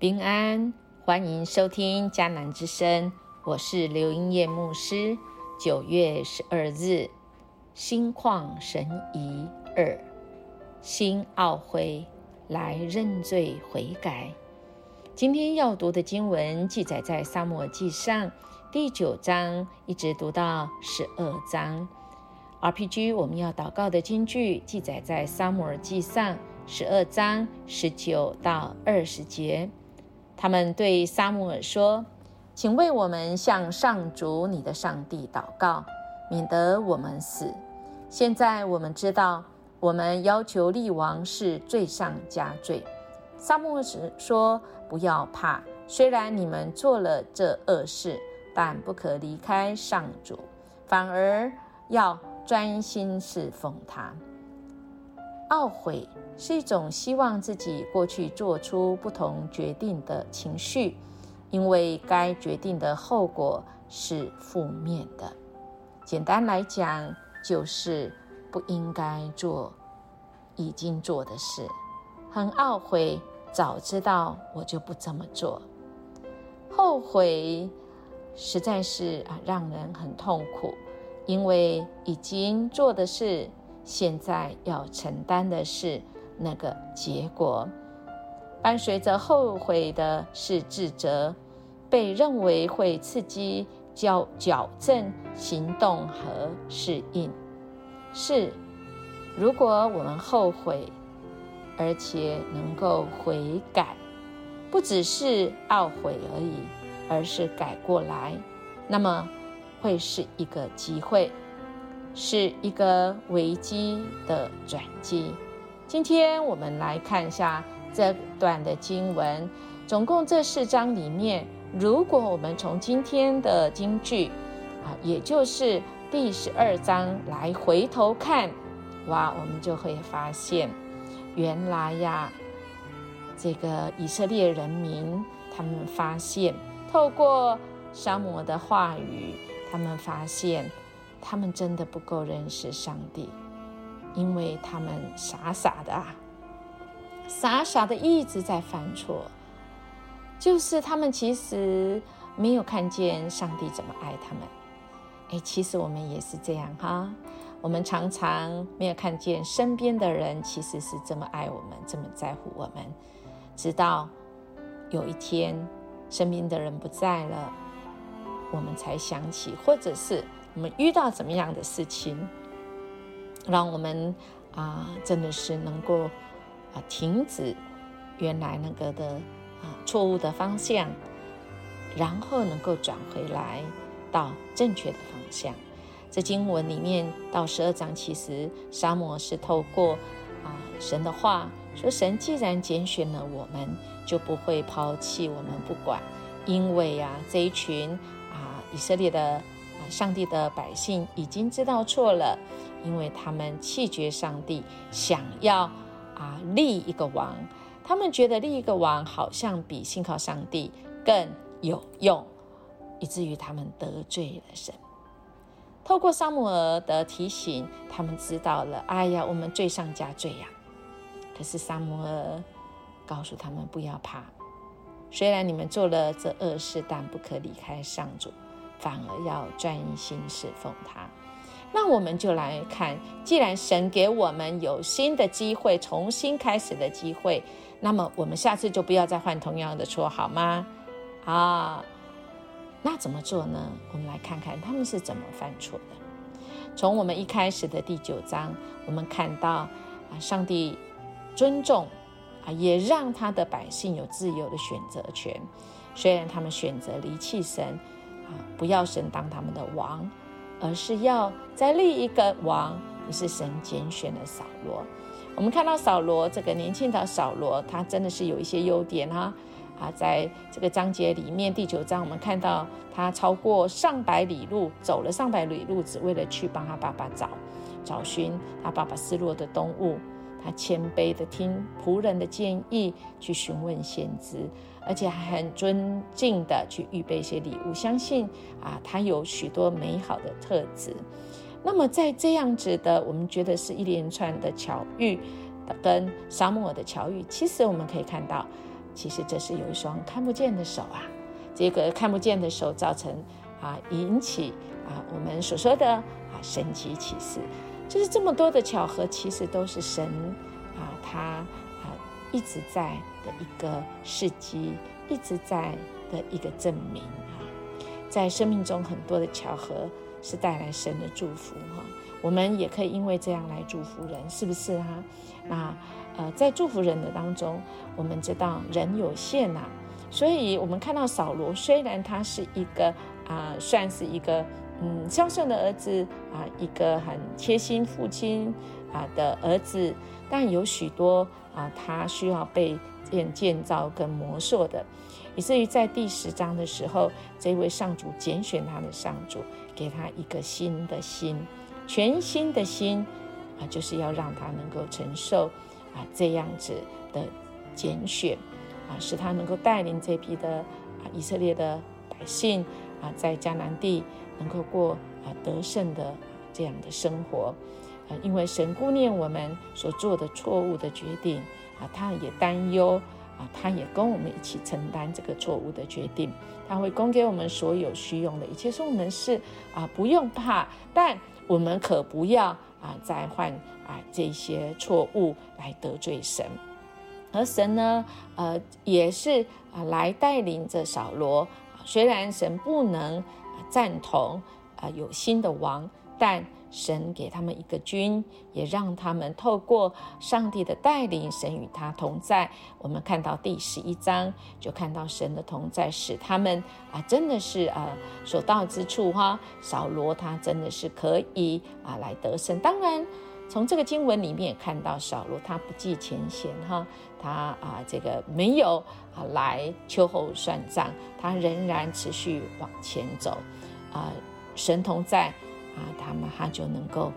平安，欢迎收听迦南之声，我是刘英叶牧师。九月十二日，心旷神怡二，心懊悔，来认罪悔改。今天要读的经文记载在《撒母耳记上》第九章，一直读到十二章。RPG 我们要祷告的经句记载在《撒母耳记上》十二章十九到二十节。他们对撒母耳说：“请为我们向上主你的上帝祷告，免得我们死。现在我们知道，我们要求立王是罪上加罪。”撒母耳说：“不要怕，虽然你们做了这恶事，但不可离开上主，反而要专心侍奉他。”懊悔是一种希望自己过去做出不同决定的情绪，因为该决定的后果是负面的。简单来讲，就是不应该做已经做的事。很懊悔，早知道我就不这么做。后悔实在是啊，让人很痛苦，因为已经做的事。现在要承担的是那个结果，伴随着后悔的是自责，被认为会刺激矫矫正行动和适应。是，如果我们后悔，而且能够悔改，不只是懊悔而已，而是改过来，那么会是一个机会。是一个危机的转机。今天我们来看一下这段的经文，总共这四章里面，如果我们从今天的经句啊，也就是第十二章来回头看，哇，我们就会发现，原来呀，这个以色列人民他们发现，透过沙摩的话语，他们发现。他们真的不够认识上帝，因为他们傻傻的啊，傻傻的一直在犯错，就是他们其实没有看见上帝怎么爱他们。哎，其实我们也是这样哈，我们常常没有看见身边的人其实是这么爱我们，这么在乎我们，直到有一天身边的人不在了，我们才想起，或者是。我们遇到怎么样的事情，让我们啊，真的是能够啊停止原来那个的啊错误的方向，然后能够转回来到正确的方向。这经文里面到十二章，其实沙漠是透过啊神的话说：神既然拣选了我们，就不会抛弃我们不管，因为啊这一群啊以色列的。上帝的百姓已经知道错了，因为他们弃绝上帝，想要啊立一个王，他们觉得立一个王好像比信靠上帝更有用，以至于他们得罪了神。透过撒母耳的提醒，他们知道了，哎呀，我们罪上加罪呀。可是撒母耳告诉他们不要怕，虽然你们做了这恶事，但不可离开上主。反而要专心侍奉他，那我们就来看，既然神给我们有新的机会，重新开始的机会，那么我们下次就不要再犯同样的错，好吗？啊，那怎么做呢？我们来看看他们是怎么犯错的。从我们一开始的第九章，我们看到啊，上帝尊重啊，也让他的百姓有自由的选择权，虽然他们选择离弃神。不要神当他们的王，而是要再立一个王，不是神拣选的扫罗。我们看到扫罗这个年轻的扫罗，他真的是有一些优点哈。啊，在这个章节里面，第九章我们看到他超过上百里路，走了上百里路，只为了去帮他爸爸找找寻他爸爸失落的动物。他谦卑的听仆人的建议，去询问先知。而且还很尊敬的去预备一些礼物，相信啊，他有许多美好的特质。那么在这样子的，我们觉得是一连串的巧遇，跟沙漠的巧遇，其实我们可以看到其实这是有一双看不见的手啊，这个看不见的手造成啊引起啊我们所说的啊神奇启示，就是这么多的巧合，其实都是神啊他一直在的一个事迹，一直在的一个证明啊，在生命中很多的巧合是带来神的祝福哈。我们也可以因为这样来祝福人，是不是啊？那呃，在祝福人的当中，我们知道人有限呐，所以我们看到扫罗，虽然他是一个啊，算是一个嗯孝顺的儿子啊，一个很贴心父亲啊的儿子，但有许多啊，他需要被建建造跟磨塑的，以至于在第十章的时候，这位上主拣选他的上主，给他一个新的心。全新的心啊，就是要让他能够承受啊这样子的拣选啊，使他能够带领这批的啊以色列的百姓啊，在迦南地能够过啊得胜的这样的生活啊。因为神顾念我们所做的错误的决定啊，他也担忧啊，他也跟我们一起承担这个错误的决定。他会供给我们所有需用的一切，说我们是啊不用怕，但。我们可不要啊，再犯啊这些错误来得罪神，而神呢，呃，也是啊来带领着扫罗。虽然神不能赞同啊有新的王，但。神给他们一个君，也让他们透过上帝的带领，神与他同在。我们看到第十一章，就看到神的同在，使他们啊，真的是啊，所到之处哈，扫罗他真的是可以啊来得胜。当然，从这个经文里面也看到扫罗他不计前嫌哈，他啊这个没有啊来秋后算账，他仍然持续往前走啊，神同在。啊，他们他就能够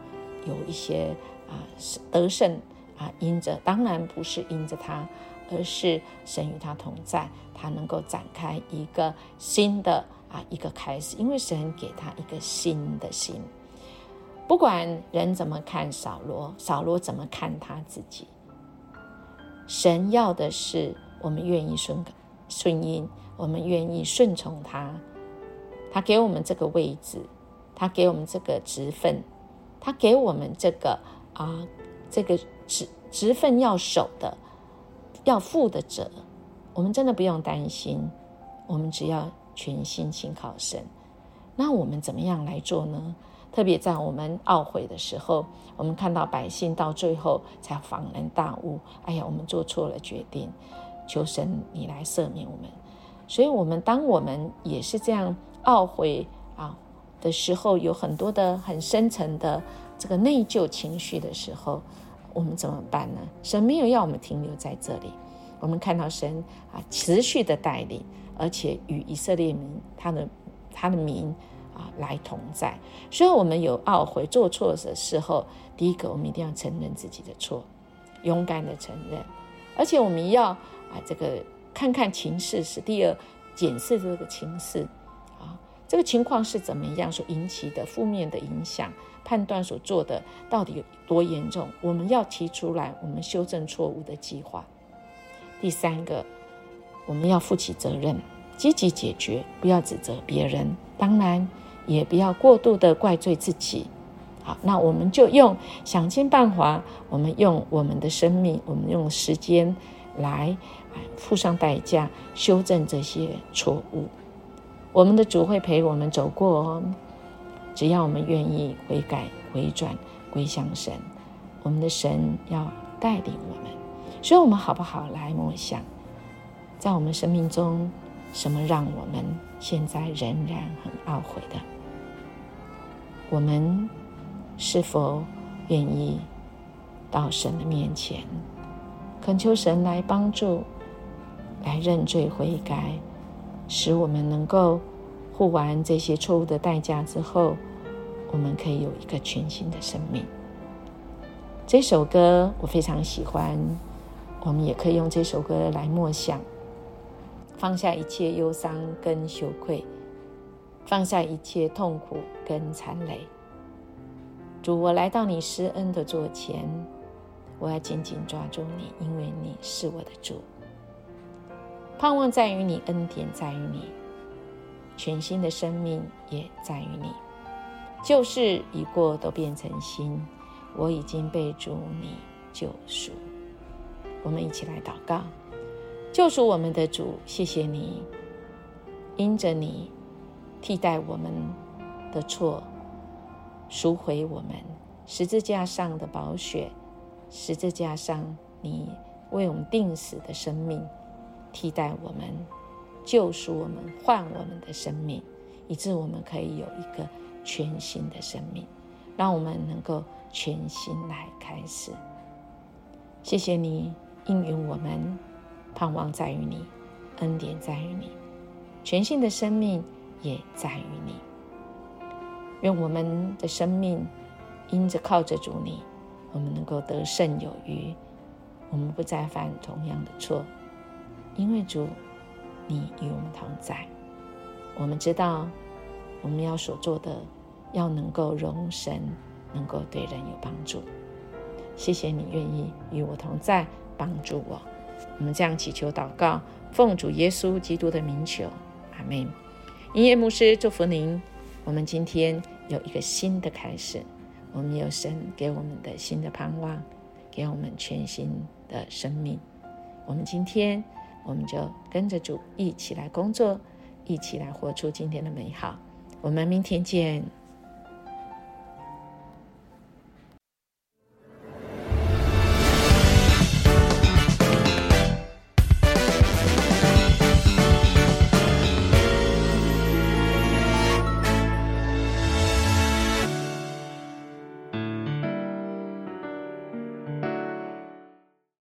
有一些啊得胜啊，因着当然不是因着他，而是神与他同在，他能够展开一个新的啊一个开始，因为神给他一个新的心。不管人怎么看扫罗，扫罗怎么看他自己，神要的是我们愿意顺顺应，我们愿意顺从他，他给我们这个位置。他给我们这个职分，他给我们这个啊，这个职职分要守的，要负的责，我们真的不用担心，我们只要全心信靠神。那我们怎么样来做呢？特别在我们懊悔的时候，我们看到百姓到最后才恍然大悟，哎呀，我们做错了决定，求神你来赦免我们。所以，我们当我们也是这样懊悔啊。的时候有很多的很深层的这个内疚情绪的时候，我们怎么办呢？神没有要我们停留在这里，我们看到神啊持续的带领，而且与以色列民他的他的民啊来同在。所以，我们有懊悔做错的时候，第一个我们一定要承认自己的错，勇敢的承认，而且我们要啊这个看看情势是第二检视这个情势。啊这个情况是怎么样所引起的负面的影响？判断所做的到底有多严重？我们要提出来，我们修正错误的计划。第三个，我们要负起责任，积极解决，不要指责别人，当然也不要过度的怪罪自己。好，那我们就用想尽办法，我们用我们的生命，我们用时间来付上代价，修正这些错误。我们的主会陪我们走过哦，只要我们愿意悔改、回转、归向神，我们的神要带领我们。所以，我们好不好来默想，在我们生命中，什么让我们现在仍然很懊悔的？我们是否愿意到神的面前，恳求神来帮助，来认罪悔改？使我们能够付完这些错误的代价之后，我们可以有一个全新的生命。这首歌我非常喜欢，我们也可以用这首歌来默想，放下一切忧伤跟羞愧，放下一切痛苦跟残累。主，我来到你施恩的座前，我要紧紧抓住你，因为你是我的主。盼望在于你，恩典在于你，全新的生命也在于你。旧事已过，都变成新。我已经被主你救赎。我们一起来祷告，救赎我们的主，谢谢你，因着你替代我们的错，赎回我们十字架上的宝血，十字架上你为我们定死的生命，替代我们，救赎我们，换我们的生命，以致我们可以有一个。全新的生命，让我们能够全新来开始。谢谢你应允我们，盼望在于你，恩典在于你，全新的生命也在于你。愿我们的生命因着靠着主你，我们能够得胜有余，我们不再犯同样的错，因为主你与我们同在。我们知道。我们要所做的，要能够容神，能够对人有帮助。谢谢你愿意与我同在，帮助我。我们这样祈求祷告，奉主耶稣基督的名求，阿门。音乐牧师祝福您。我们今天有一个新的开始，我们有神给我们的新的盼望，给我们全新的生命。我们今天，我们就跟着主一起来工作，一起来活出今天的美好。我们明天见。